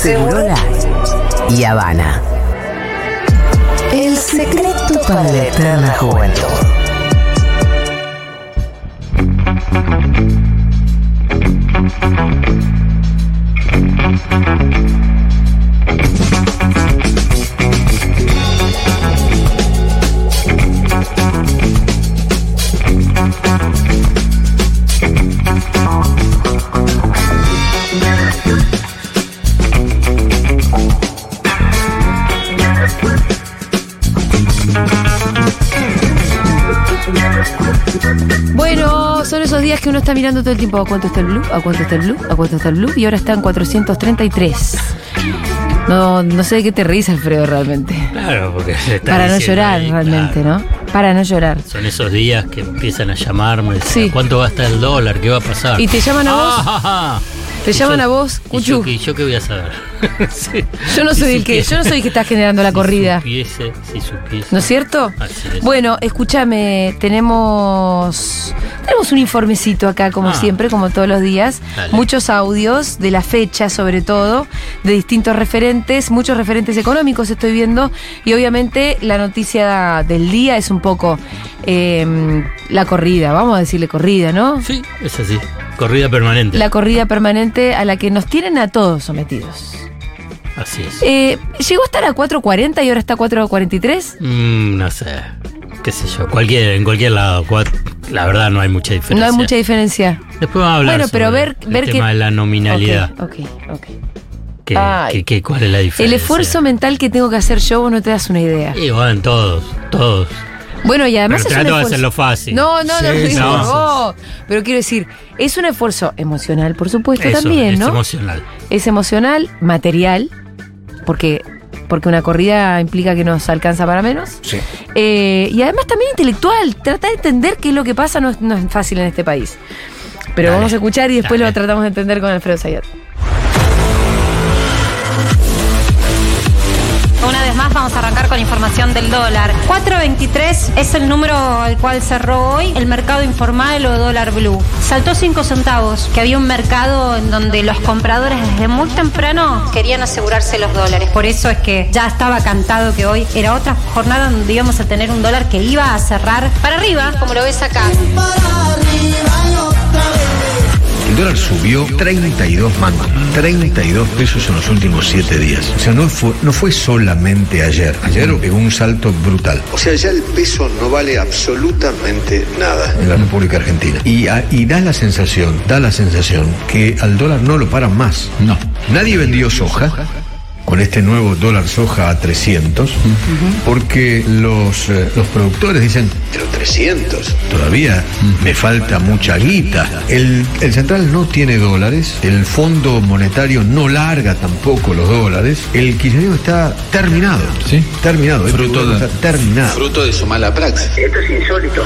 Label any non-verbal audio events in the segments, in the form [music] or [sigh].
Segurola y Habana. El secreto para la eterna juventud. Esos días que uno está mirando todo el tiempo a cuánto está el blue, a cuánto está el blue, a cuánto está el blue, y ahora está en 433. No, no sé de qué te reís, Alfredo, realmente. Claro, porque se está Para no llorar, ahí, realmente, claro. ¿no? Para no llorar. Son esos días que empiezan a llamarme. decir, Sí. ¿Cuánto va a estar el dólar? ¿Qué va a pasar? Y te llaman a vos, Ah, te llaman yo- a vos, ¿Y yo, Cuchu. qué- yo qué voy a saber? [laughs] Sí. Yo no Si soy el que, yo no soy el que está generando la si corrida. Supiese, si supiese. ¿No es cierto? Así es. Bueno, escúchame, tenemos tenemos un informecito acá, como Ah. siempre, como todos los días. Dale. Muchos audios de la fecha, sobre todo, de distintos referentes, muchos referentes económicos estoy viendo. Y obviamente la noticia del día es un poco eh, la corrida, vamos a decirle corrida, ¿no? Sí, es así. Corrida permanente. La corrida permanente a la que nos tienen a todos sometidos. Así es. Eh, ¿Llegó a estar a 4.40 y ahora está a 4.43? Mm, no sé. Qué sé yo. Cualquier, en cualquier lado. La verdad no hay mucha No diferencia. hay mucha diferencia. Después vamos a hablar Bueno, pero sobre ver- el ver que- tema de la nominalidad. Ok, ok, ok. Que, Ay. que- que- ¿Cuál es la diferencia? El esfuerzo mental que tengo que hacer yo, vos no te das una idea. Y bueno, todos, todos. Bueno, y además Pero es un trato de esfuerzo- hacerlo fácil. No, no, no, Sí, no, no. no, vos. Pero quiero decir, es un esfuerzo emocional, por supuesto, Eso, también, es ¿no? emocional. Es emocional, material, porque, porque una corrida implica que nos alcanza para menos. Sí. Eh, y además también intelectual. Trata de entender qué es lo que pasa, no, es- no es fácil en este país. Pero Dale, vamos a escuchar y después dale. lo tratamos de entender con Alfredo Sayat. Vamos a arrancar con información del dólar. 4.23 es el número al cual cerró hoy el mercado informal o dólar blue. Saltó 5 centavos, que había un mercado en donde los compradores desde muy temprano querían asegurarse los dólares. Por eso es que ya estaba cantado que hoy era otra jornada donde íbamos a tener un dólar que iba a cerrar para arriba, como lo ves acá. Dólar subió 32 mangos, 32 pesos en los últimos 7 días. O sea, no fue, no fue solamente ayer. Ayer pegó un salto brutal O sea, ya el peso no vale absolutamente nada. en la República Argentina. Y, a- y da la sensación, da la sensación que al dólar no lo paran más. No. Nadie vendió soja. Con este nuevo dólar soja a 300, porque los, eh, los productores dicen, Pero 300. Todavía me falta mucha guita. El, el central no tiene dólares, el Fondo Monetario no larga tampoco los dólares. El kirchnerismo está terminado. ¿Sí? Terminado. Este gobierno está terminado. Fruto de su mala praxis. Esto es insólito.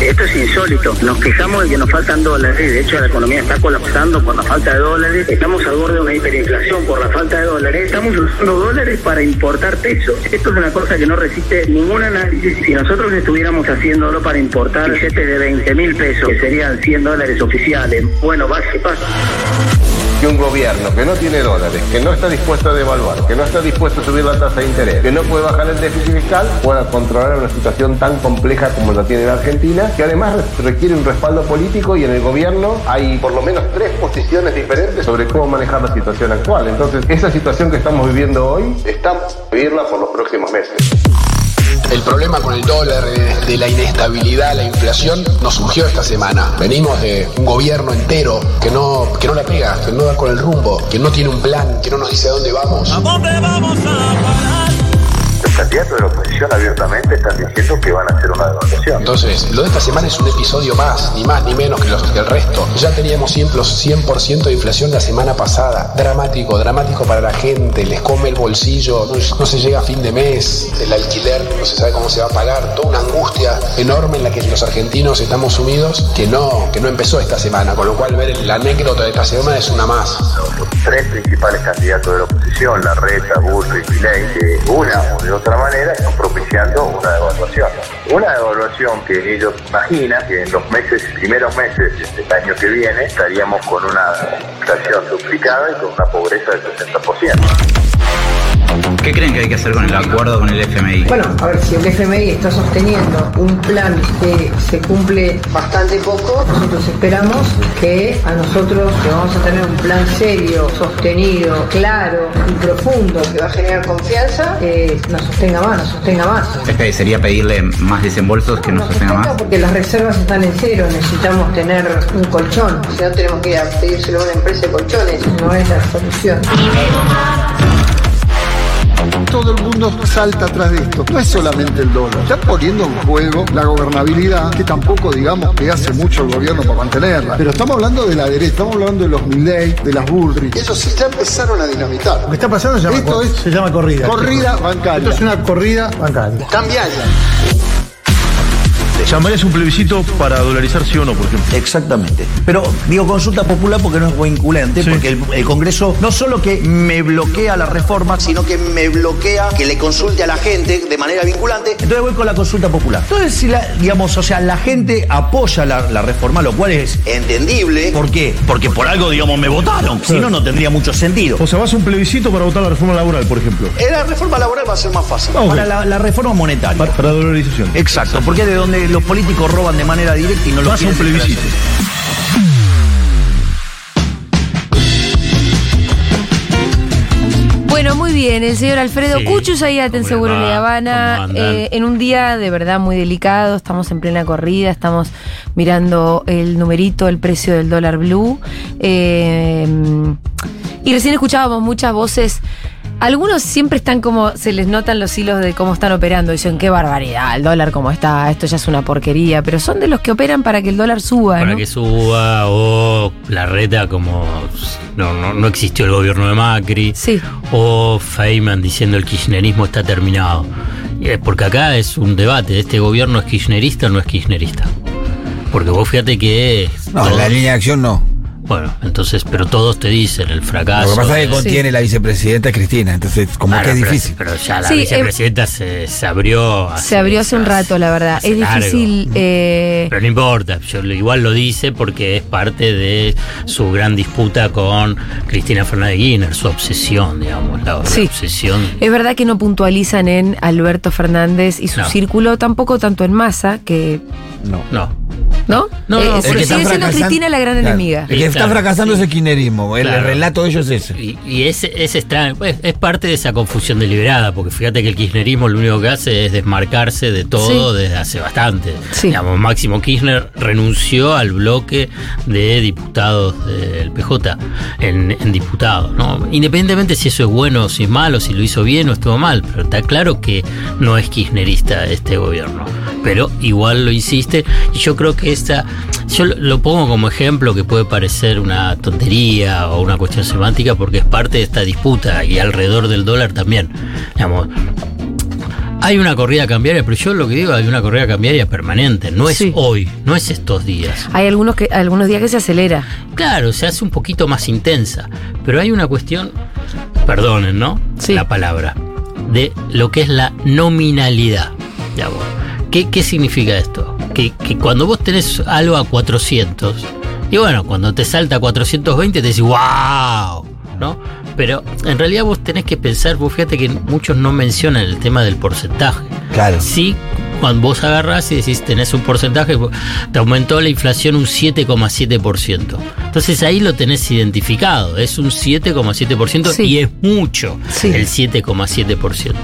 Esto es insólito. Nos quejamos de que nos faltan dólares. De hecho, la economía está colapsando por la falta de dólares. Estamos al borde de una hiperinflación por la falta de dólares. Estamos usando dólares para importar pesos. Esto es una cosa que no resiste ningún análisis. Si nosotros estuviéramos haciéndolo para importar billetes de 20 mil pesos, que serían 100 dólares oficiales, bueno, va ¿qué pasa? Que un gobierno que no tiene dólares, que no está dispuesto a devaluar, que no está dispuesto a subir la tasa de interés, que no puede bajar el déficit fiscal, pueda controlar una situación tan compleja como la tiene la Argentina, que además requiere un respaldo político y en el gobierno hay por lo menos tres posiciones diferentes sobre cómo manejar la situación actual. Entonces, esa situación que estamos viviendo hoy, a vivirla por los próximos meses. El problema con el dólar, eh, de la inestabilidad, la inflación, nos surgió esta semana. Venimos de un gobierno entero que no, que no la pega, que no da con el rumbo, que no tiene un plan, que no nos dice a dónde vamos. Candidatos de la oposición abiertamente están diciendo que van a hacer una devaluación. Entonces, lo de esta semana es un episodio más, ni más ni menos que, los, que el resto. Ya teníamos 100%, 100 de inflación la semana pasada. Dramático, dramático para la gente. Les come el bolsillo, no, no se llega a fin de mes. El alquiler no se sabe cómo se va a pagar. Toda una angustia enorme en la que los argentinos estamos sumidos que no, que no empezó esta semana. Con lo cual, ver la anécdota de esta semana es una más. Los tres principales candidatos de la oposición, Larreta, Burro y Milei, que una de otra manera, están propiciando una devaluación. Una devaluación que ellos imaginan que en los meses, primeros meses del año que viene, estaríamos con una inflación duplicada y con una pobreza del 60%. ¿Qué creen que hay que hacer con el acuerdo con el FMI? Bueno, a ver, si el FMI está sosteniendo un plan que se cumple bastante poco, nosotros esperamos que a nosotros, que vamos a tener un plan serio, sostenido, claro y profundo, que va a generar confianza, eh, nos sostenga más, nos sostenga más. Este sería pedirle más desembolsos que nos sostenga más. Porque las reservas están en cero, necesitamos tener un colchón, si no tenemos que ir a pedírselo a una empresa de colchones, no es la solución. Todo el mundo salta atrás de esto. No es solamente el dólar. Está poniendo en juego la gobernabilidad, que tampoco digamos que hace mucho el gobierno para mantenerla. Pero estamos hablando de la derecha, estamos hablando de los Milley, de las Bullrich. Ellos sí ya empezaron a dinamitar. Lo que está pasando se llama, Esto es se llama corrida. corrida bancaria. Esto es una corrida bancaria. Cambiaria. ¿Llamarías un plebiscito para dolarizar sí o no, por ejemplo? Exactamente. Pero digo consulta popular porque no es vinculante, porque el, el Congreso no solo que me bloquea la reforma, sino que me bloquea que le consulte a la gente de manera vinculante. Entonces voy con la consulta popular. Entonces, si la, digamos, o sea, la gente apoya la, la reforma, lo cual es entendible. ¿Por qué? Porque por algo, digamos, me votaron. Si no, no tendría mucho sentido. O sea, vas a un plebiscito para votar la reforma laboral, por ejemplo. Eh, La reforma laboral va a ser más fácil. Ah, ok. Para la, la reforma monetaria. Para, para dolarización. Exacto, porque es de donde los políticos roban de manera directa y no lo Vas a un plebiscito. Bueno, muy bien, el señor Alfredo Sí, Cuchus ahí en ¿cómo Seguro va? Habana, eh, en un día de verdad muy delicado, estamos en plena corrida, estamos mirando el numerito, el precio del dólar blue, eh, y recién escuchábamos muchas voces. Algunos siempre están como, se les notan los hilos de cómo están operando. Dicen, qué barbaridad, el dólar como está, esto ya es una porquería. Pero son de los que operan para que el dólar suba, Para ¿no? que suba o la reta como no, no, no existió el gobierno de Macri. Sí. O Feynman diciendo el kirchnerismo está terminado. Porque acá es un debate, ¿este gobierno es kirchnerista o no es kirchnerista? Porque vos fíjate que... No, todos- la línea de acción no. Bueno, entonces, pero todos te dicen el fracaso. Lo que pasa es que contiene la vicepresidenta Cristina, entonces como Claro, que es pero- difícil. Pero ya la Sí, eh, vicepresidenta se, se abrió. Se abrió hace un rato, la verdad. hace Es largo. difícil. eh, Pero no importa, yo lo- igual lo dice porque es parte de su gran disputa con Cristina Fernández de Kirchner, su obsesión, digamos, la, la Sí. obsesión. Es verdad que no puntualizan en Alberto Fernández y su No. círculo, tampoco tanto en Massa, que. No. No. ¿No? No, Eh, no, pero porque sigue está siendo Cristina la gran Claro. enemiga. El que está Claro, fracasando sí. es el kirchnerismo. El Claro. relato de ellos es ese. Y, y ese es extraño, pues, es parte de esa confusión deliberada, porque fíjate que el kirchnerismo lo único que hace es desmarcarse de todo Sí. desde hace bastante. Sí. Digamos, Máximo Kirchner renunció al bloque de diputados del PJ en, en diputados, ¿no? Independientemente si eso es bueno o si es malo, si lo hizo bien o estuvo mal, pero está claro que no es kirchnerista este gobierno. Pero igual lo insiste, y yo creo que esta, yo lo, pongo como ejemplo que puede parecer una tontería o una cuestión semántica, porque es parte de esta disputa y alrededor del dólar también. Digamos, hay una corrida cambiaria, pero yo lo que digo hay una corrida cambiaria permanente, no es Sí. hoy, no es estos días. Hay algunos, que, algunos días que se acelera. Claro, se hace un poquito más intensa, pero hay una cuestión, perdonen, ¿no? Sí. La palabra, de lo que es la nominalidad. digamos. ¿Qué, qué significa esto? Que, que cuando vos tenés algo a 400, y bueno, cuando te salta a 420 te decís, wow, ¿no? Pero en realidad vos tenés que pensar, vos fíjate que muchos no mencionan el tema del porcentaje. Claro. Sí, cuando vos agarrás y decís tenés un porcentaje, te aumentó la inflación un 7,7%. Entonces ahí lo tenés identificado, es un 7,7% Sí. y es mucho Sí. el 7,7%.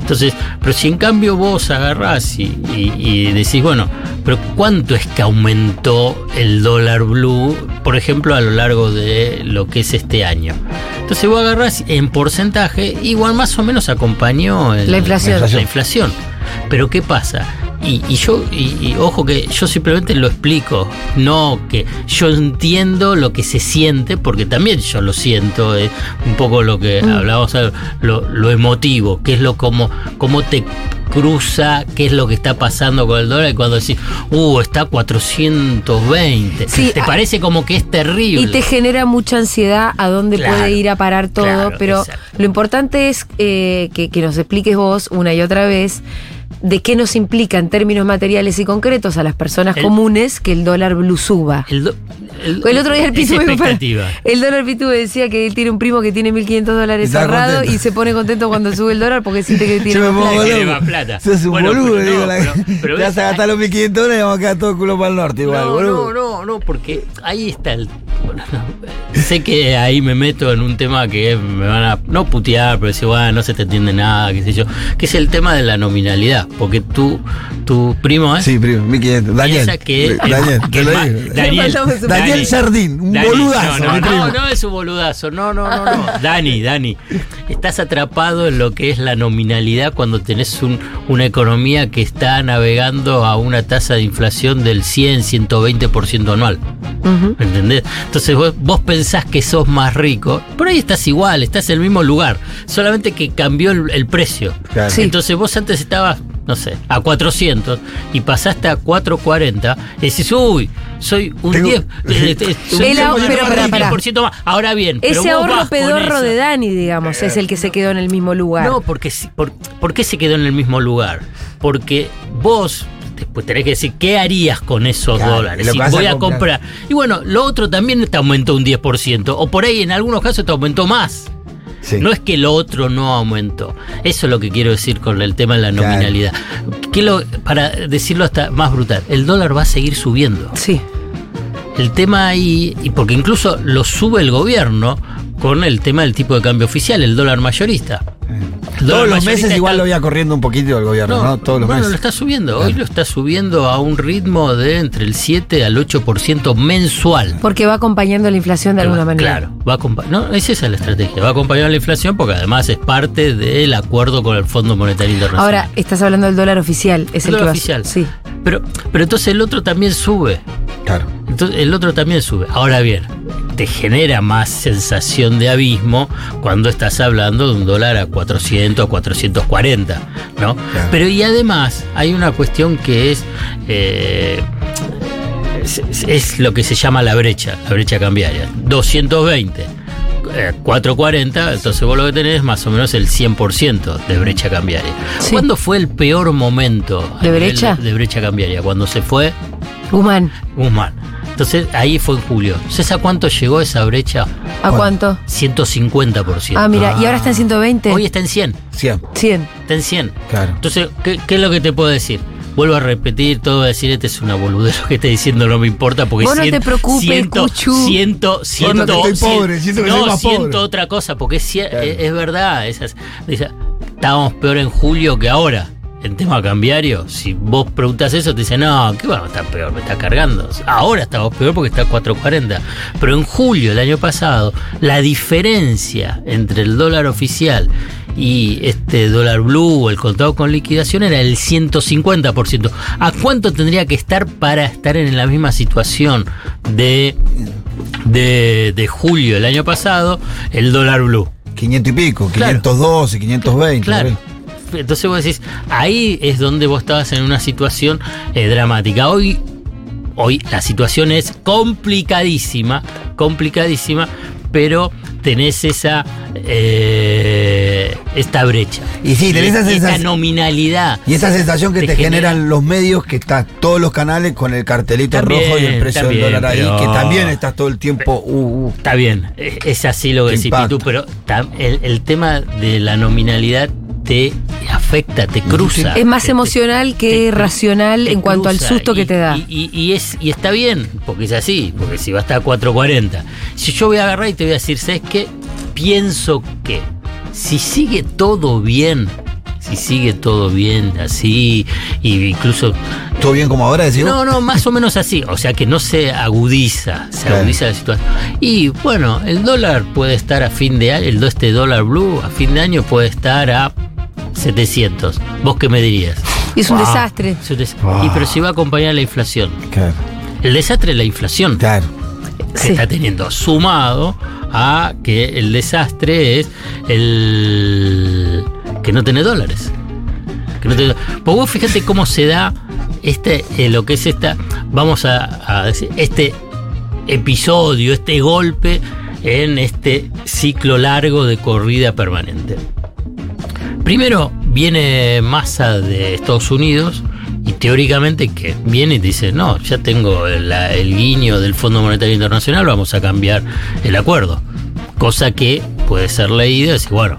Entonces, pero si en cambio vos agarrás y, y- y decís, bueno, pero ¿cuánto es que aumentó el dólar blue, por ejemplo, a lo largo de lo que es este año? Entonces vos agarrás en porcentaje, igual más o menos acompañó el- La inflación. la inflación. Pero ¿qué pasa? Y, y yo, y, y ojo que yo simplemente lo explico, no que yo entiendo lo que se siente, porque también yo lo siento, eh, un poco lo que Mm. hablábamos, eh, lo, lo emotivo, que es lo como, como te cruza qué es lo que está pasando con el dólar y cuando decís, uh, está a 420. Sí, te a- parece como que es terrible. Y te genera mucha ansiedad a dónde Claro, puede ir a parar todo, claro, pero exacto. lo importante es eh, que, que nos expliques vos una y otra vez de qué nos implica en términos materiales y concretos a las personas El- comunes que el dólar blue suba. El, do- el- El otro día el Pitu me expectativa. el dólar Pitu decía que él tiene un primo que tiene 1.500 dólares ahorrado contento. y se pone contento cuando sube el dólar porque siente que [laughs] tiene Yo me más pongo plata. Tiene más plata. Sos un Bueno, boludo, pero no, digo. la- pero- pero te vas a ves, gastar los 1.500 dólares y vamos a quedar todo culo para el norte igual, no, boludo. no, no, no, porque ahí está el. bueno, no, sé que ahí me meto en un tema que me van a no putear, pero decir, bueno, no se te entiende nada, qué sé yo, que es el tema de la nominalidad, porque tú, tu primo es. Sí, primo, 1.500. Daniel. que, Daniel, te lo digo. Daniel, Daniel Jardín, un Dani, boludazo, No, no, primo. no, no es un boludazo. No, no, no, no. [laughs] Dani, Dani. Estás atrapado en lo que es la nominalidad cuando tenés un- una economía que está navegando a una tasa de inflación del 100, 120% anual. Ujú. ¿Me entendés? Entonces vos, vos pensás que sos más rico, por ahí estás igual, estás en el mismo lugar, solamente que cambió el, el precio. Claro. Sí. Entonces vos antes estabas, no sé, a 400 y pasaste a 440 y decís, uy, soy un Tengo- 10, [laughs] eh, eh, un El ahorro- 10% pero pará, un pará. 10% más. Ahora bien, pero Ese ahorro pedorro de Dani, digamos, es el que se quedó en el mismo lugar. No, porque si- por, ¿por qué se quedó en el mismo lugar? Porque vos después tenés que decir, ¿qué harías con esos Claro, dólares? Si voy a comprar. comprar. Y bueno, lo otro también te aumentó un 10%, o por ahí en algunos casos te aumentó más. Sí. No es que lo otro no aumentó. Eso es lo que quiero decir con el tema de la Claro. nominalidad. Que lo- para decirlo hasta más brutal, el dólar va a seguir subiendo. Sí. El tema ahí, y porque incluso lo sube el gobierno con el tema del tipo de cambio oficial, el dólar mayorista. Dólar Todos los meses igual está- lo voy corriendo un poquito el gobierno, ¿no? Todos los bueno, meses. lo está subiendo. Hoy Claro. lo está subiendo a un ritmo de entre el 7 al 8% mensual. Porque va acompañando la inflación de alguna manera. Claro, va no, es esa la estrategia. Va a acompañar la inflación porque además es parte del acuerdo con el Fondo Monetario Internacional. Ahora, estás hablando del dólar oficial, es el, El dólar oficial. Sí. Pero, pero entonces el otro también sube. Claro. Entonces el otro también sube. Ahora bien, te genera más sensación de abismo cuando estás hablando de un dólar a 400 o 440, ¿no? Claro. Pero y además hay una cuestión que es, eh, es, es lo que se llama la brecha, la brecha cambiaria. 220. eh, 440, entonces vos lo que tenés es más o menos el 100% de brecha cambiaria. Sí. ¿Cuándo fue el peor momento ¿De brecha? de brecha cambiaria? Cuando se fue Guzmán, Guzmán. Entonces ahí fue en julio. ¿Sabes a cuánto llegó esa brecha? ¿a cuánto? 150%. Ah, mira, y ahora está en 120. Hoy está en 100. 100. 100. Está en 100. Claro. Entonces, ¿qué, qué es lo que te puedo decir? Vuelvo a repetir todo, voy a decir, este es una boludez lo que está diciendo, no me importa porque Vos no siento, te preocupes, siento, Cuchu. siento, siento, Siento que estoy pobre, siento que no, soy más siento pobre. otra cosa, porque es, Claro. es, es verdad, esas, esa- estábamos peor en julio que ahora. En tema cambiario, si vos preguntas eso, te dicen, no, ¿qué vamos a estar peor? Me está cargando. Ahora estamos peor porque está a 4.40. Pero en julio del año pasado, la diferencia entre el dólar oficial y este dólar blue o el contado con liquidación era el 150%. ¿A cuánto tendría que estar para estar en la misma situación de, de, de julio del año pasado el dólar blue? 500 y pico, Claro. 512, 520. Claro. Entonces vos decís, ahí es donde vos estabas en una situación eh, dramática. Hoy, hoy la situación es complicadísima, complicadísima, pero tenés esa eh, esta brecha. Y sí, tenés esa esta sensación- nominalidad. Y esa sensación que te, genera- generan los medios, que están todos los canales con el cartelito También, rojo y el precio también, del dólar ahí, pero- que también estás todo el tiempo. Uh, uh. Está bien, es es así lo que decís tú, pero el tema de la nominalidad te afecta, te cruza. Es más te- emocional que te- racional te en cuanto al susto que te da. Y, y- y es, y está bien, porque es así, porque si va a estar a 4.40. Si yo voy a agarrar y te voy a decir, ¿sabes qué? Pienso que si sigue todo bien, si sigue todo bien así, y incluso ¿Todo bien como ahora? Decís, no, no, más o menos así. O sea que no se agudiza, se Claro. agudiza la situación. Y bueno, el dólar puede estar a fin de año, el este dólar blue a fin de año puede estar a 700. ¿Vos qué me dirías? Y es un Wow. desastre. Es un des-. Y pero si va a acompañar la inflación. Claro. El desastre es la inflación Claro. que Sí. está teniendo, sumado a que el desastre es el que no tiene dólares. Que no pues vos fíjate cómo se da este, eh, lo que es esta, vamos a, a decir, este episodio, este golpe en este ciclo largo de corrida permanente. Primero viene Massa de Estados Unidos y teóricamente que viene y dice, no, ya tengo el, el guiño del Fondo Monetario Internacional, vamos a cambiar el acuerdo. Cosa que puede ser leída y decir, bueno,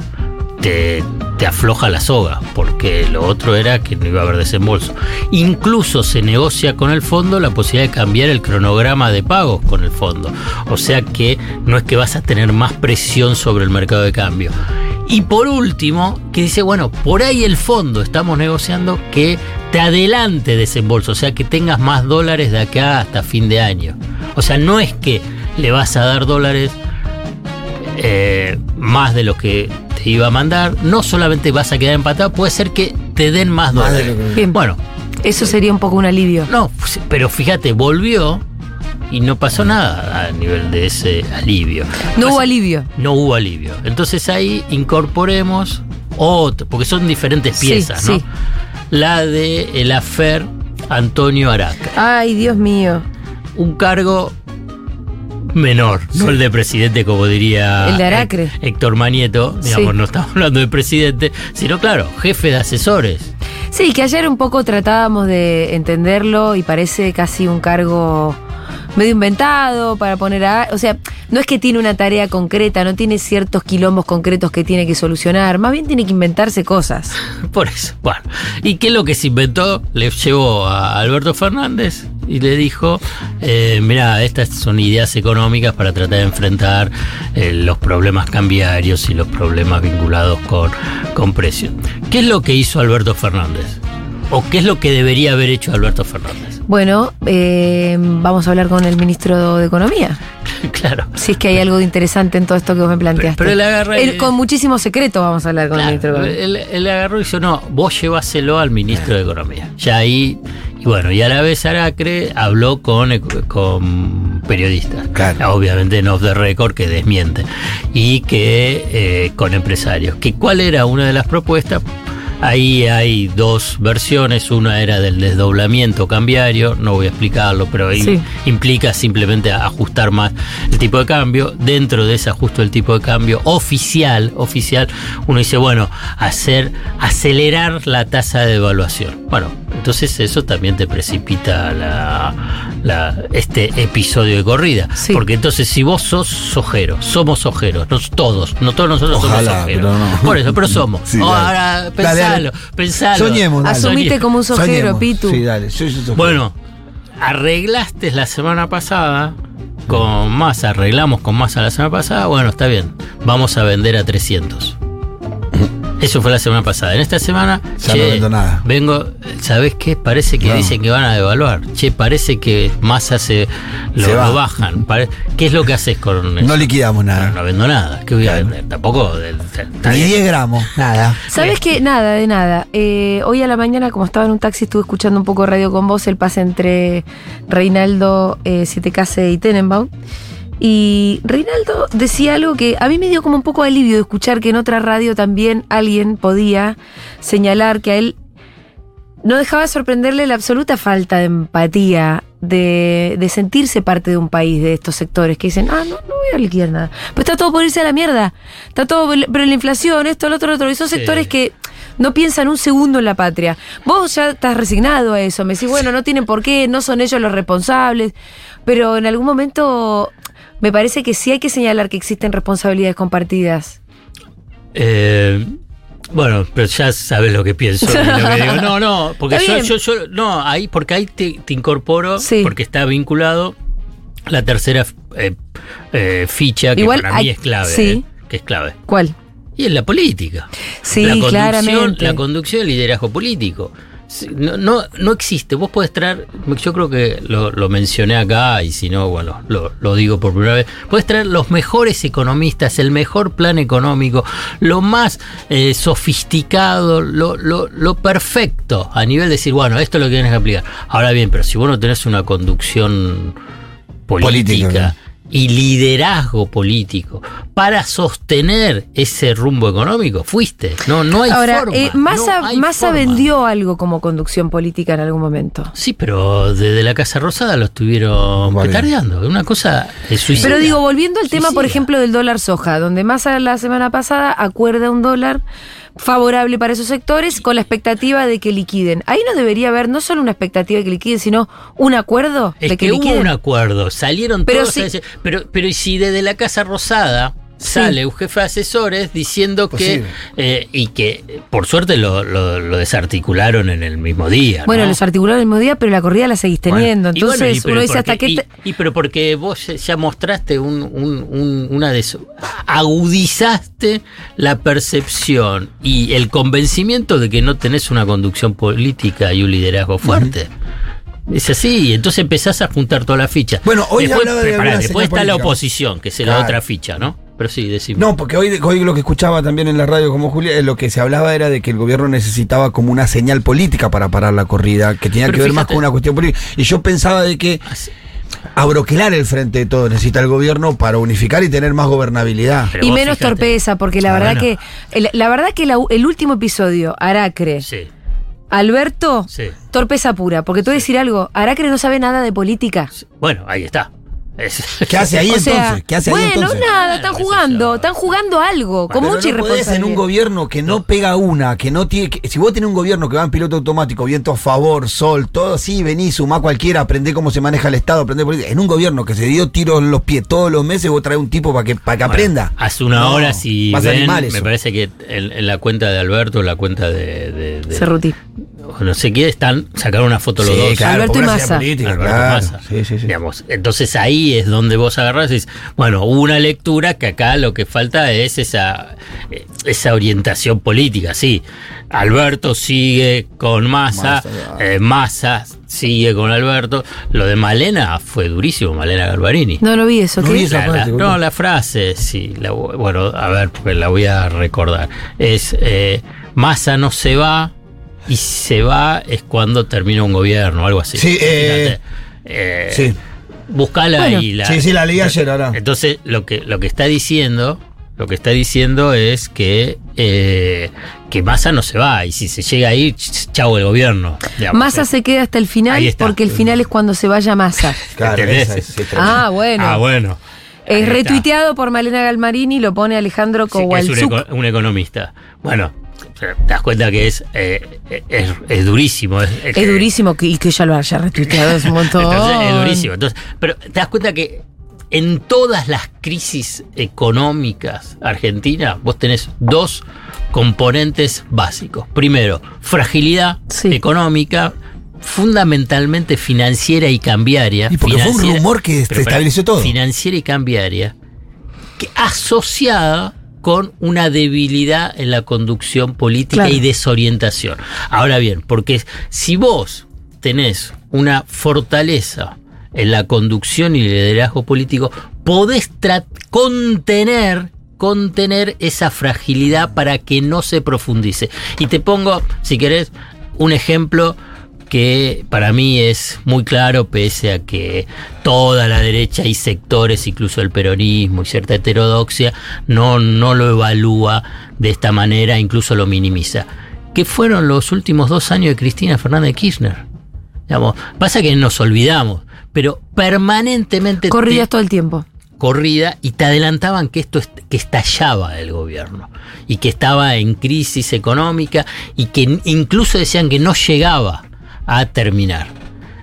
te, te afloja la soga, porque lo otro era que no iba a haber desembolso. Incluso se negocia con el fondo la posibilidad de cambiar el cronograma de pagos con el fondo. O sea que no es que vas a tener más presión sobre el mercado de cambio. Y por último, que dice, bueno, por ahí el fondo estamos negociando que te adelante desembolso, o sea que tengas más dólares de acá hasta fin de año. O sea, no es que le vas a dar dólares eh, más de lo que te iba a mandar, no solamente vas a quedar empatado, puede ser que te den más dólares. Bien. Bueno, Eso sería un poco un alivio. no, pero fíjate, volvió y no pasó nada a nivel de ese alivio. No hubo alivio. No hubo alivio. Entonces ahí incorporemos otro, porque son diferentes Sí, piezas, ¿no? sí. La de el afer Antonio Araca. Ay, Dios mío. Un cargo menor, no el de presidente, como diría El de Aracre. Hé- Héctor Manieto, digamos, Sí. no estamos hablando de presidente, sino claro, jefe de asesores. Sí, que ayer un poco tratábamos de entenderlo y parece casi un cargo medio inventado para poner a... O sea, no es que tiene una tarea concreta, no tiene ciertos quilombos concretos que tiene que solucionar, más bien tiene que inventarse cosas. [laughs] Por eso, bueno. ¿Y qué es lo que se inventó? Le llevó a Alberto Fernández y le dijo, eh, mira, estas son ideas económicas para tratar de enfrentar eh, los problemas cambiarios y los problemas vinculados con, con precios. ¿Qué es lo que hizo Alberto Fernández? ¿O qué es lo que debería haber hecho Alberto Fernández? Bueno, eh, vamos a hablar con el ministro de Economía. [laughs] claro. Si es que hay algo de interesante en todo esto que vos me planteaste. Pero él agarra y- Él, con muchísimo secreto vamos a hablar con el ministro de Economía. Él, él agarró y dijo, no, vos lleváselo al ministro de Economía. Ya ahí, y bueno, y a la vez Aracre habló con, con periodistas. Obviamente no off the record, que desmiente. Y que eh, con empresarios. Que cuál era una de las propuestas. Ahí hay dos versiones, una era del desdoblamiento cambiario, no voy a explicarlo, pero ahí Sí. implica simplemente ajustar más el tipo de cambio. Dentro de ese ajuste del tipo de cambio oficial, oficial, uno dice, bueno, hacer, acelerar la tasa de devaluación. Bueno, entonces eso también te precipita la, la- este episodio de corrida. Porque entonces si vos sos ojero, somos ojeros, no todos, no todos nosotros Ojalá, somos ojeros. no. Por eso, pero somos. [laughs] Sí, Oh, ahora, pensalo, dale. pensalo. Soñemos, dale. Asumite como un sojero, Soñemos. Pitu. Sí, dale. Yo sojero. Bueno, arreglaste la semana pasada con más, arreglamos con más a la semana pasada, bueno, está bien, vamos a vender a 300. Eso fue la semana pasada. En esta semana, Ya no vendo nada. vengo, ¿sabés qué? Parece que No. dicen que van a devaluar. Che, parece que Massa se lo, Se va. lo bajan. Pare- ¿Qué es lo que haces con eso? No liquidamos nada. No vendo nada. ¿Qué voy a vender? Tampoco. Ni bien. 10 gramos, nada. ¿Sabes qué? Nada, de nada. Eh, hoy a la mañana, como estaba en un taxi, estuve escuchando un poco radio con vos, el pase entre Reinaldo, eh, Sietecase y Tenenbaum. Y Reinaldo decía algo que a mí me dio como un poco de alivio de escuchar que en otra radio también alguien podía señalar que a él no dejaba de sorprenderle la absoluta falta de empatía, de, de sentirse parte de un país, de estos sectores que dicen, ah, no, no voy a liquidar nada. Pero está todo por irse a la mierda. Está todo, pero la inflación, esto, lo otro, lo otro. Y son Sí. sectores que no piensan un segundo en la patria. Vos ya estás resignado a eso. Me decís, bueno, no tienen por qué, no son ellos los responsables. Pero en algún momento me parece que sí hay que señalar que existen responsabilidades compartidas. Eh, bueno, pero ya sabes lo que pienso. y lo que digo. No, no, [laughs] porque yo, yo, yo- no, ahí, porque ahí te, te incorporo, porque está vinculado la tercera eh, eh, ficha que Igual para mí hay- es clave. sí. eh, que es clave. ¿Cuál? Y en la política. Sí, la claramente. La conducción del liderazgo político. Sí, No, no, no existe. Vos podés traer, yo creo que lo, lo mencioné acá y si no, bueno, lo, lo digo por primera vez. Podés traer los mejores economistas, el mejor plan económico, lo más eh, sofisticado, lo, lo, lo perfecto a nivel de decir, bueno, esto es lo que tienes que aplicar. Ahora bien, pero si vos no tenés una conducción política, Política, y liderazgo político para sostener ese rumbo económico, fuiste. No, no hay Ahora, forma. eh, Massa, no hay Massa forma. vendió algo como conducción política en algún momento. Sí, pero desde la Casa Rosada lo estuvieron petardeando. Una cosa es suicida. Pero digo, volviendo al tema, por ejemplo, del dólar soja, donde Massa la semana pasada acuerda un dólar favorable para esos sectores con la expectativa de que liquiden. Ahí no debería haber no solo una expectativa de que liquiden, sino un acuerdo Es de que, que, hubo un acuerdo, salieron Pero todos si- a decir- pero, pero ¿y si desde la Casa Rosada sale un jefe de asesores diciendo Posible. que, eh, y que por suerte lo, lo- lo desarticularon en el mismo día. Bueno, ¿no? los articularon el mismo día, pero la corrida la seguís teniendo. Bueno, Entonces, y pero uno dice hasta qué. y, y pero porque vos ya mostraste un, un- un- una de agudizaste la percepción y el convencimiento de que no tenés una conducción política y un liderazgo fuerte. Es así, entonces empezás a juntar toda la ficha. Bueno, hoy después, hablaba de prepará, después está la oposición, que será Claro. otra ficha, ¿no? Pero sí, decimos. No, porque hoy, hoy lo que escuchaba también en la radio como Julia, eh, lo que se hablaba era de que el gobierno necesitaba como una señal política para parar la corrida, que tenía Pero que ver más con una cuestión política. Y yo pensaba de que abroquelar el frente de todo necesita el gobierno para unificar y tener más gobernabilidad. y menos torpeza, porque la Ah, verdad bueno. que el- la verdad que la- el último episodio, Aracre, Sí, Alberto, sí. torpeza pura. Porque te voy a decir algo, Aracre no sabe nada de política. Bueno, ahí está. ¿Qué hace ahí [laughs] O sea, entonces? ¿Qué hace ahí bueno, entonces? nada, están jugando, están jugando algo, con Pero mucha no podés en un gobierno que no pega una, que no tiene. que- si vos tenés un gobierno que va en piloto automático, viento a favor, sol, todo así, vení, sumá cualquiera, aprendé cómo se maneja el Estado, aprendé política. En un gobierno que se dio tiros en los pies todos los meses, vos traes un tipo para que, para que Bueno, aprenda. Hace una No, hora, si ven, me parece que en, en la cuenta de Alberto, la cuenta de, de- de- Cerruti. O no sé qué, están, sacaron una foto los Sí, dos. claro, Alberto y Massa. señal política, Alberto claro. Massa. Sí, sí, sí. Digamos, entonces ahí es donde vos agarrás y dices, bueno, hubo una lectura que acá lo que falta es esa, eh, esa orientación política, sí. Alberto sigue con Massa, eh, Massa sigue con Alberto. Lo de Malena fue durísimo, Malena Garbarini. No lo vi eso, No ¿qué? vi esa La- la- parte, no, boludo. la frase, sí. la bueno, a ver, porque la voy a recordar. Es, eh, Massa no se va y si se va es cuando termina un gobierno, algo así. Sí, eh. Eh, sí. Buscala Bueno. y la... Sí, sí, la leí ayer ahora. Entonces, lo que, lo que está diciendo... Lo que está diciendo es que, eh, que Massa no se va y si se llega a ir, ch- chau el gobierno. digamos. Massa se queda hasta el final porque el final es cuando se vaya Massa. [laughs] Claro, esa es- sí, ah, bueno. Ah, bueno. Es retuiteado por Malena Galmarini, lo pone Alejandro Sí, que es un, Kowalczuk. eco- un economista. Bueno, te das cuenta que es, eh, es, es durísimo. Es, es que- Es durísimo que, y que ella lo haya retuiteado, es un montón. [laughs] Entonces, es durísimo. Entonces, pero te das cuenta que en todas las crisis económicas argentinas, vos tenés dos componentes básicos. Primero, fragilidad Sí. económica, fundamentalmente financiera y cambiaria. Y porque fue un rumor que pero, estabilizó todo. Financiera y cambiaria, que asociada con una debilidad en la conducción política Claro. y desorientación. Ahora bien, porque si vos tenés una fortaleza en la conducción y liderazgo político, podés contener contener esa fragilidad para que no se profundice. Y te pongo, si querés, un ejemplo que para mí es muy claro, pese a que toda la derecha y sectores, incluso el peronismo y cierta heterodoxia, no, no lo evalúa de esta manera, incluso lo minimiza. Que fueron los últimos dos años de Cristina Fernández de Kirchner. Digamos, pasa que nos olvidamos, pero permanentemente te- Corridas todo el tiempo. corrida y te adelantaban que esto est- que estallaba el gobierno y que estaba en crisis económica y que incluso decían que no llegaba a terminar.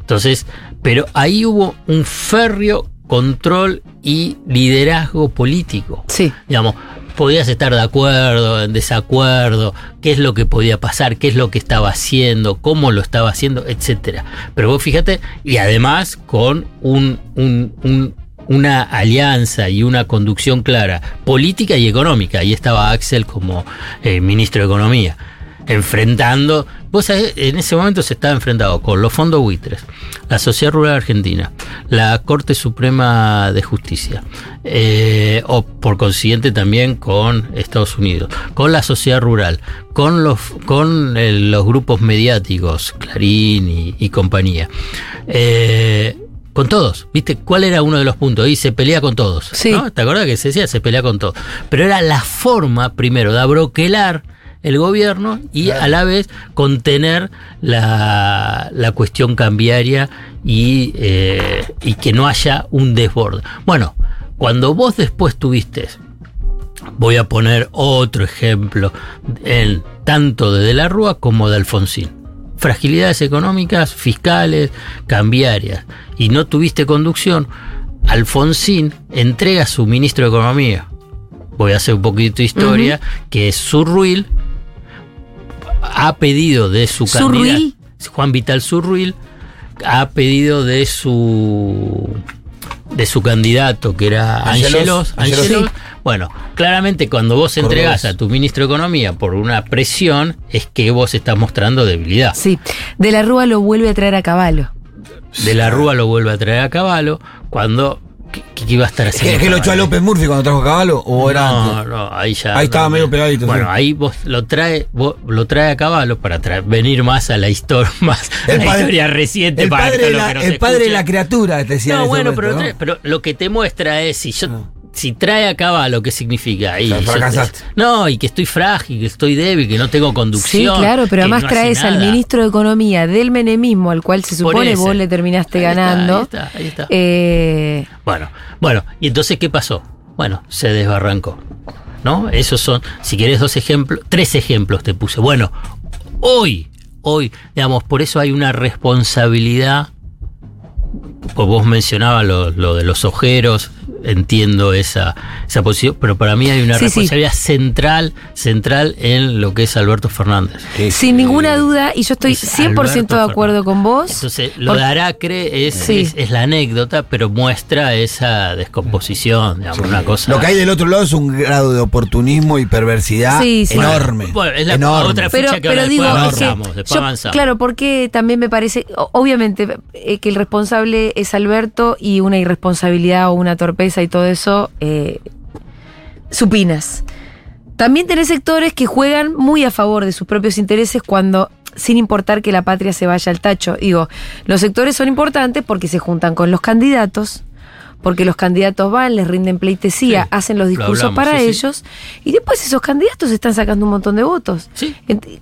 Entonces, pero ahí hubo un férreo control y liderazgo político. Sí. Digamos, podías estar de acuerdo, en desacuerdo, qué es lo que podía pasar, qué es lo que estaba haciendo, cómo lo estaba haciendo, etcétera. Pero vos fíjate, y además con un, un- un- una alianza y una conducción clara, política y económica. Ahí estaba Axel como eh, ministro de Economía, enfrentando. Vos sabés, en ese momento se estaba enfrentado con los fondos buitres, la Sociedad Rural Argentina, la Corte Suprema de Justicia, eh, o por consiguiente también con Estados Unidos, con la sociedad rural, con los, con eh, los grupos mediáticos, Clarín y, y compañía. Eh, con todos. ¿Viste? ¿Cuál era uno de los puntos? Y se pelea con todos. Sí. ¿no? ¿Te acordás que se decía? Se pelea con todos. Pero era la forma, primero, de abroquelar el gobierno y a la vez contener la, la cuestión cambiaria y, eh, y que no haya un desborde. Bueno, cuando vos después tuviste, voy a poner otro ejemplo, en, tanto de De la Rúa como de Alfonsín. Fragilidades económicas, fiscales, cambiarias, y no tuviste conducción, Alfonsín entrega a su ministro de Economía, voy a hacer un poquito de historia, que es Surruil, ha pedido de su ¿Surruil? candidato, Juan Vital Surruil, ha pedido de su de su candidato que era Angelos. Angelos, Angelos. Angelos. Sí. Bueno, claramente cuando vos entregás a tu ministro de Economía por una presión, es que vos estás mostrando debilidad. Sí. De la Rúa lo vuelve a traer a caballo. De la Rúa lo vuelve a traer a caballo cuando. ¿Qué, qué iba a estar ¿Es haciendo? es que lo echó a Cavallo? López Murphy cuando trajo Caballo? ¿O era no, antes? no, ahí ya. Ahí estaba medio pegadito, Bueno, sí. ahí vos lo trae, vos lo trae a caballo para traer- venir más a la historia, [laughs] más a la padre- historia reciente El para padre, de la, el padre de la criatura, te decía. No, bueno, momento, pero, ¿no? trae- pero lo que te muestra es si yo. Si trae a caballo, ¿qué significa? Ahí, sea, yo- fracasaste. no, y que estoy frágil, que estoy débil, que no tengo Sí, conducción. claro, pero además no traes al ministro de Economía del menemismo, al cual se supone vos le terminaste Ahí está, ganando. ahí está, ahí está. Eh, Bueno, bueno, y entonces ¿qué pasó? Bueno, se desbarrancó. ¿No? Esos son, si querés dos ejemplos, tres ejemplos te puse. Bueno, hoy, hoy, digamos, por eso hay una responsabilidad. Pues vos mencionabas lo, lo de los ojeros, entiendo esa, esa posición, pero para mí hay una Sí, sí. responsabilidad central, central en lo que es Alberto Fernández. sin ninguna duda, y yo estoy Es 100% Alberto de acuerdo con vos. Entonces, lo Por- de Aracre es, Sí. es, es la anécdota, pero muestra esa descomposición, digamos, una cosa. Lo que hay del otro lado es un grado de oportunismo y perversidad Sí, sí. enorme. Bueno, es la enorme. otra pero, fecha que pero ahora digo, después avanzamos, después yo- avanzamos. claro, porque también me parece, obviamente, eh, que el responsable es Alberto y una irresponsabilidad o una torpeza y todo eso, eh, supinas. También tenés sectores que juegan muy a favor de sus propios intereses cuando, sin importar que la patria se vaya al tacho. Digo, los sectores son importantes porque se juntan con los candidatos, porque los candidatos van, les rinden pleitesía, Sí, hacen los lo discursos hablamos, para sí, sí. ellos, y después esos candidatos están sacando un montón de votos.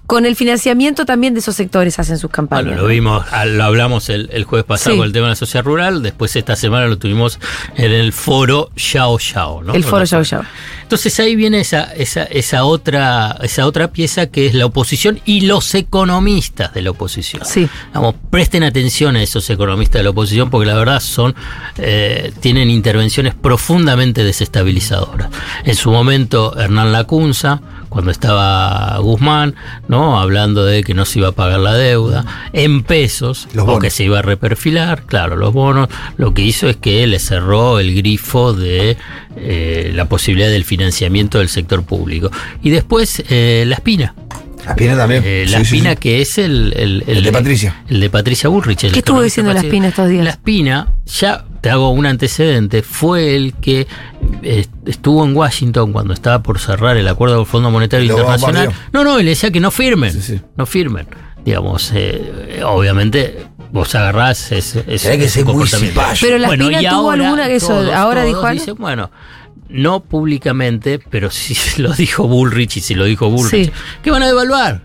Con el financiamiento también de esos sectores hacen sus campañas. Bueno, lo vimos, ah, lo hablamos el, el jueves pasado con el tema de la sociedad rural, después esta semana lo tuvimos en el foro Yao Yao, ¿no? el foro Yao Yao. Entonces ahí viene esa, esa, esa otra, esa otra pieza que es la oposición y los economistas de la oposición. Sí. Vamos, presten atención a esos economistas de la oposición porque la verdad son, eh, tienen intervenciones profundamente desestabilizadoras. En su momento, Hernán Lacunza, cuando estaba Guzmán, ¿no? Hablando de que no se iba a pagar la deuda, en pesos, Los o que se iba a reperfilar, claro, los bonos, lo que hizo es que le cerró el grifo de eh, la posibilidad del financiamiento del sector público. Y después, eh, la espina. La Espina también. Eh, Sí, la sí, Espina, sí. que es el, el, El de Patricia. El de Patricia Bullrich. el ¿Qué estuvo diciendo la. Espina estos días? La Espina, ya te hago un antecedente, fue el que estuvo en Washington cuando estaba por cerrar el acuerdo del Fondo Monetario Internacional. No, no, y le decía que no firmen. Sí, sí. No firmen. Digamos, eh, obviamente. Vos agarrás ese, ese, que ese muy comportamiento. cipayo. Pero la y tuvo alguna que eso, todos- ahora todos dijo algo. dicen, bueno, no públicamente, pero sí [laughs] lo dijo Bullrich y si lo dijo Bullrich, Sí. que van a devaluar.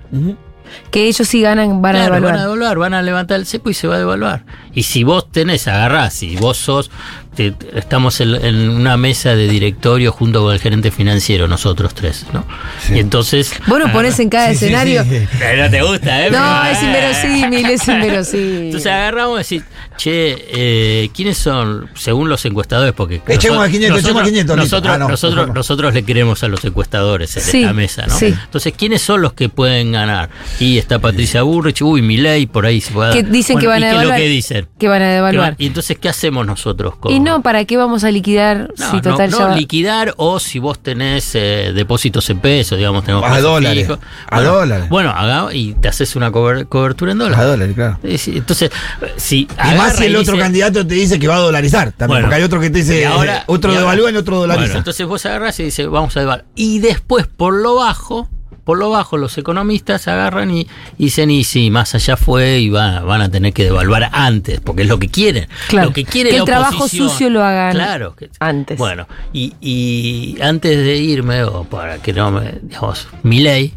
Que ellos sí ganan, van a devaluar. van a devaluar, van a levantar el cepo y se va a devaluar. Y si vos tenés, agarrás, y vos sos, te- estamos en, en una mesa de directorio junto con el gerente financiero, nosotros tres, ¿no? Y entonces. Vos nos ponés en cada Sí, escenario. sí, sí. Eh, No te gusta, ¿eh? No, es inverosímil, es inverosímil. Entonces agarramos y decir, che, eh, ¿quiénes son, según los encuestadores? Porque Echemos a 500, nosotros, echemos a 500, listo. nosotros, Ah, no, nosotros, no. [laughs] nosotros le queremos a los encuestadores en Sí, esta mesa, ¿no? sí. Entonces, ¿quiénes son los que pueden ganar? Y está Patricia Burrich, uy, Milei, por ahí se puede Que dicen que van a ¿y qué es devaluar. lo que dicen? Que van a Que devaluar. Y entonces, ¿qué hacemos nosotros? con- Y no, ¿para qué vamos a liquidar no, si no, total no, ya va- liquidar o si vos tenés eh, depósitos en pesos, digamos, tenemos A dólares, fijos. a Bueno, dólares. Bueno, haga y te haces una cober- cobertura en dólares. A dólares, claro. Sí, Entonces, si Y más si el otro dice- candidato te dice que va a dolarizar también. Bueno, porque hay otro que te dice, y ahora- eh, otro devalúa y otro dolariza. Bueno, entonces vos agarrás y dices, vamos a devaluar. Y después, por lo bajo, por lo bajo los economistas agarran y, y dicen, y sí, más allá fue y van, van a tener que devaluar antes, porque es lo que quieren. Claro. Lo que quiere Que la el trabajo sucio lo hagan Claro. que- antes. Bueno, y, y antes de irme, o para que no me, digamos, mi ley,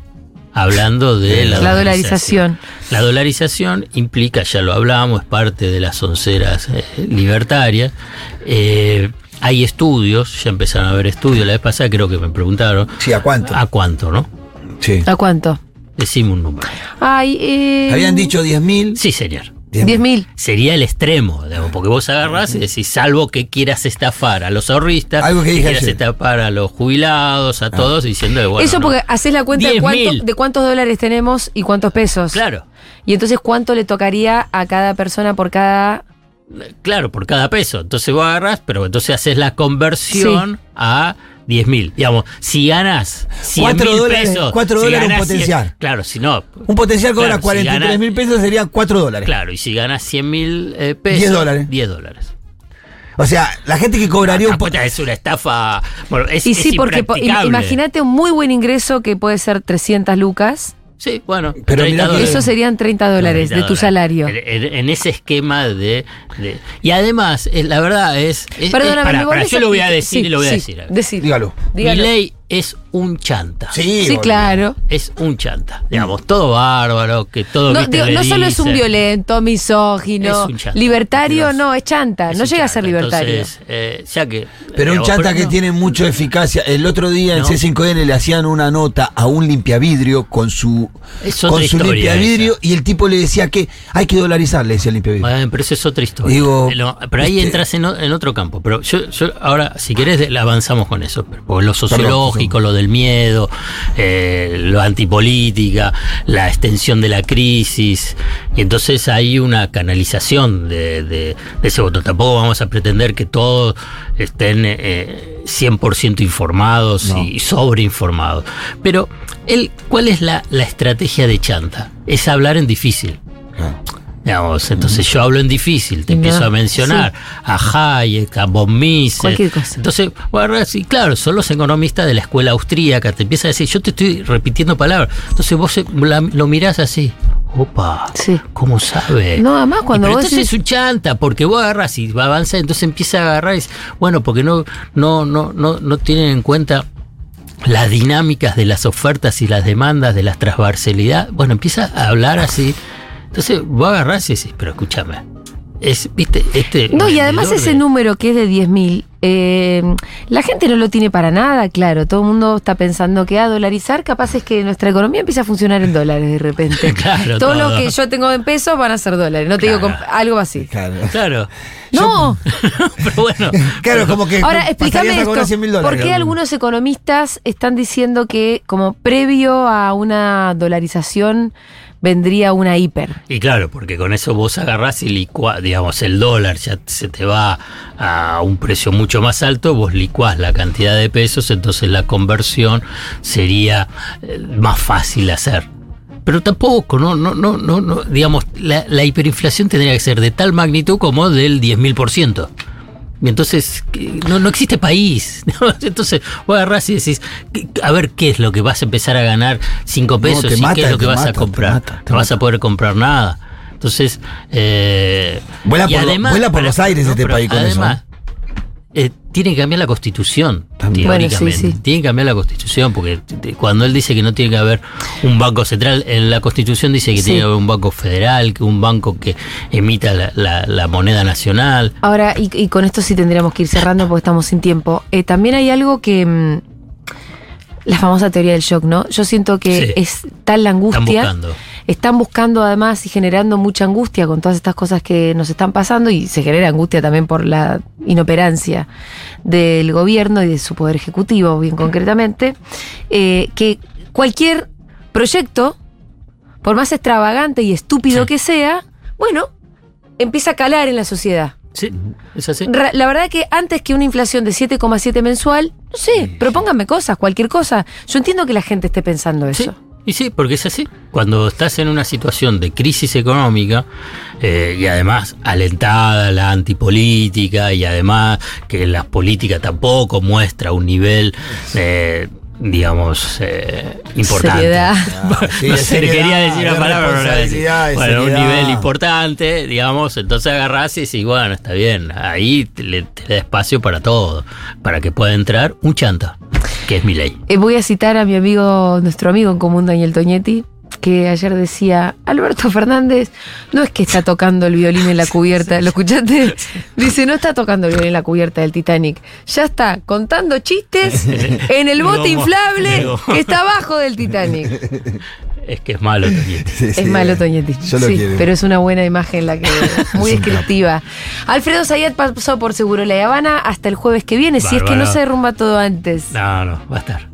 hablando de la, La dolarización. La dolarización implica, ya lo hablamos, es parte de las onceras eh, libertarias. Eh, hay estudios, ya empezaron a haber estudios, la vez pasada creo que me preguntaron. Sí, ¿a cuánto? ¿A cuánto, no? Sí. ¿A cuánto? Decime un número. Ay, eh, Habían dicho 10.000. Sí, señor. 10.000. Sería el extremo, digamos, porque vos agarrás y decís, salvo que quieras estafar a los ahorristas, Algo que dije quieras ayer. estafar a los jubilados, a todos, diciendo, bueno, Eso no. porque haces la cuenta de, 10.000. cuánto- de cuántos dólares tenemos y cuántos pesos. Claro. Y entonces cuánto le tocaría a cada persona por cada... Claro, por cada peso. Entonces vos agarrás, pero entonces haces la conversión a 10 mil. Digamos, si ganas 100 Cuatro mil dólares- pesos. cuatro si dólares un ganás 100 potencial. claro, si no. Un potencial cobra claro, si 43 ganas- mil pesos serían 4 dólares. Claro, y si ganas 100 mil eh, pesos. 10 dólares. 10 dólares. O sea, la gente que cobraría un Ah, puta, es una estafa. Bueno, es, y es sí, porque po- im- impracticable. imagínate un muy buen ingreso que puede ser 300 lucas. Sí, bueno. Pero 30 mirá que- dólares. Eso serían 30 dólares 30 de tu salario. En, en- ese esquema de, de- Y además, eh, la verdad es. es- Perdóname, es- pará, ¿me pará, volvés yo a- lo voy a decir Sí, y lo voy a sí, decir. a ver. decir. Dígalo. Dígalo. Mi ley es un chanta. Sí, Sí, claro. Es un chanta. Digamos, todo bárbaro, que todo. No, viste, digo, le no solo es un violento, misógino, Es un chanta. libertario, no, es chanta, Es no llega a ser libertario. Entonces, eh, ya que. Pero un chanta pero que no. tiene mucha eficacia. El otro día en No. C5N le hacían una nota a un limpiavidrio con su, con su limpiavidrio y el tipo le decía que hay que dolarizar, le decía el limpiavidrio. Bueno, pero eso es otra historia. Digo, Eh, no, pero ahí este- entras en, otro campo. Pero yo, yo ahora, si querés, avanzamos con eso. Pero porque lo sociológico, lo del miedo, eh, lo antipolítica, la extensión de la crisis. Y entonces hay una canalización de, de- de ese voto. Tampoco vamos a pretender que todos estén eh, 100% informados y sobreinformados. Pero, él, ¿cuál es la, la estrategia de Chanta? Es hablar en difícil. Digamos, entonces yo hablo en difícil, te No, empiezo a mencionar a Hayek, a von Mises. Cualquier cosa. Entonces, bueno, sí, claro, son los economistas de la escuela austríaca, te empieza a decir, yo te estoy repitiendo palabras. Entonces vos la- lo mirás así. Opa, Sí. ¿cómo sabe? No, además cuando pero vos entonces decís- es un chanta, porque vos agarras y va a avanzar, entonces empieza a agarrar y dice, bueno, porque no, no, no, no, no tienen en cuenta las dinámicas de las ofertas y las demandas de la transversalidad. Bueno, empieza a hablar así. Entonces vos agarrás y decís, pero escúchame. Es, viste, este. No, y además ese de- número que es de 10.000, eh, la gente no lo tiene para nada, claro. Todo el mundo está pensando que a dolarizar, capaz es que nuestra economía empieza a funcionar en dólares de repente. [laughs] Claro, todo, lo que yo tengo en pesos van a ser dólares. No te digo Claro. algo así. Claro. Claro. [laughs] No, pero bueno. Claro, como que ahora explícame esto. 100 mil ¿Por qué algunos economistas están diciendo que como previo a una dolarización vendría una hiper? Y claro, porque con eso vos agarrás y licuás, digamos, el dólar ya se te va a un precio mucho más alto, vos licuás la cantidad de pesos, entonces la conversión sería eh, más fácil hacer. Pero tampoco, no, no, no, no, digamos, la hiperinflación tendría que ser de tal magnitud como del 10.000%. Y entonces no, no existe país. [laughs] Entonces vos agarrás y decís, a ver qué es lo que vas a empezar a ganar 5 pesos y mata, qué es lo que vas mata, a te comprar. mata, te no vas a poder comprar nada. Entonces, eh, Vuela por vuela por los aires este país con eso, además, eh, tiene que cambiar la constitución, También. teóricamente. Bueno, sí, sí. Tiene que cambiar la constitución, porque cuando él dice que no tiene que haber un banco central, en la constitución dice que Sí. tiene que haber un banco federal, que un banco que emita la, la- la moneda nacional. Ahora, y, y con esto sí tendríamos que ir cerrando porque estamos sin tiempo. Eh, también hay algo que. La famosa teoría del shock, ¿no? Yo siento que Sí. es tal la angustia. Están buscando. Están buscando además y generando mucha angustia con todas estas cosas que nos están pasando y se genera angustia también por la inoperancia del gobierno y de su poder ejecutivo, bien concretamente, eh, que cualquier proyecto, por más extravagante y estúpido Sí. que sea, bueno, empieza a calar en la sociedad. Sí, es así. Ra- La verdad que antes que una inflación de 7,7 mensual, no sé, propónganme cosas, cualquier cosa. Yo entiendo que la gente esté pensando Sí, eso. y sí, porque es así. Cuando estás en una situación de crisis económica eh, y además alentada la antipolítica y además que la política tampoco muestra un nivel eh, digamos, eh, importante. Seriedad. Ah, sí, no sé, seriedad, quería decir una palabra, pero no decir. Bueno, un seriedad. nivel importante, digamos, entonces agarrás y decís, bueno, está bien, ahí te le, te da espacio para todo, para que pueda entrar un chanta, que es mi ley. Eh, voy a citar a mi amigo, nuestro amigo en común, Daniel Toñetti, que ayer decía, Alberto Fernández no es que está tocando el violín en la [laughs] cubierta, ¿lo escuchaste? Dice, no está tocando el violín en la cubierta del Titanic, ya está contando chistes [laughs] en el bote inflable que está abajo del Titanic. Es que es malo también. [laughs] Es malo Toñetti. Yo lo sí, quiero. pero es una buena imagen la que muy descriptiva. Alfredo Zayat pasó por Seguro La Habana hasta el jueves que viene, si es que no se derrumba todo antes. No, no, va a estar.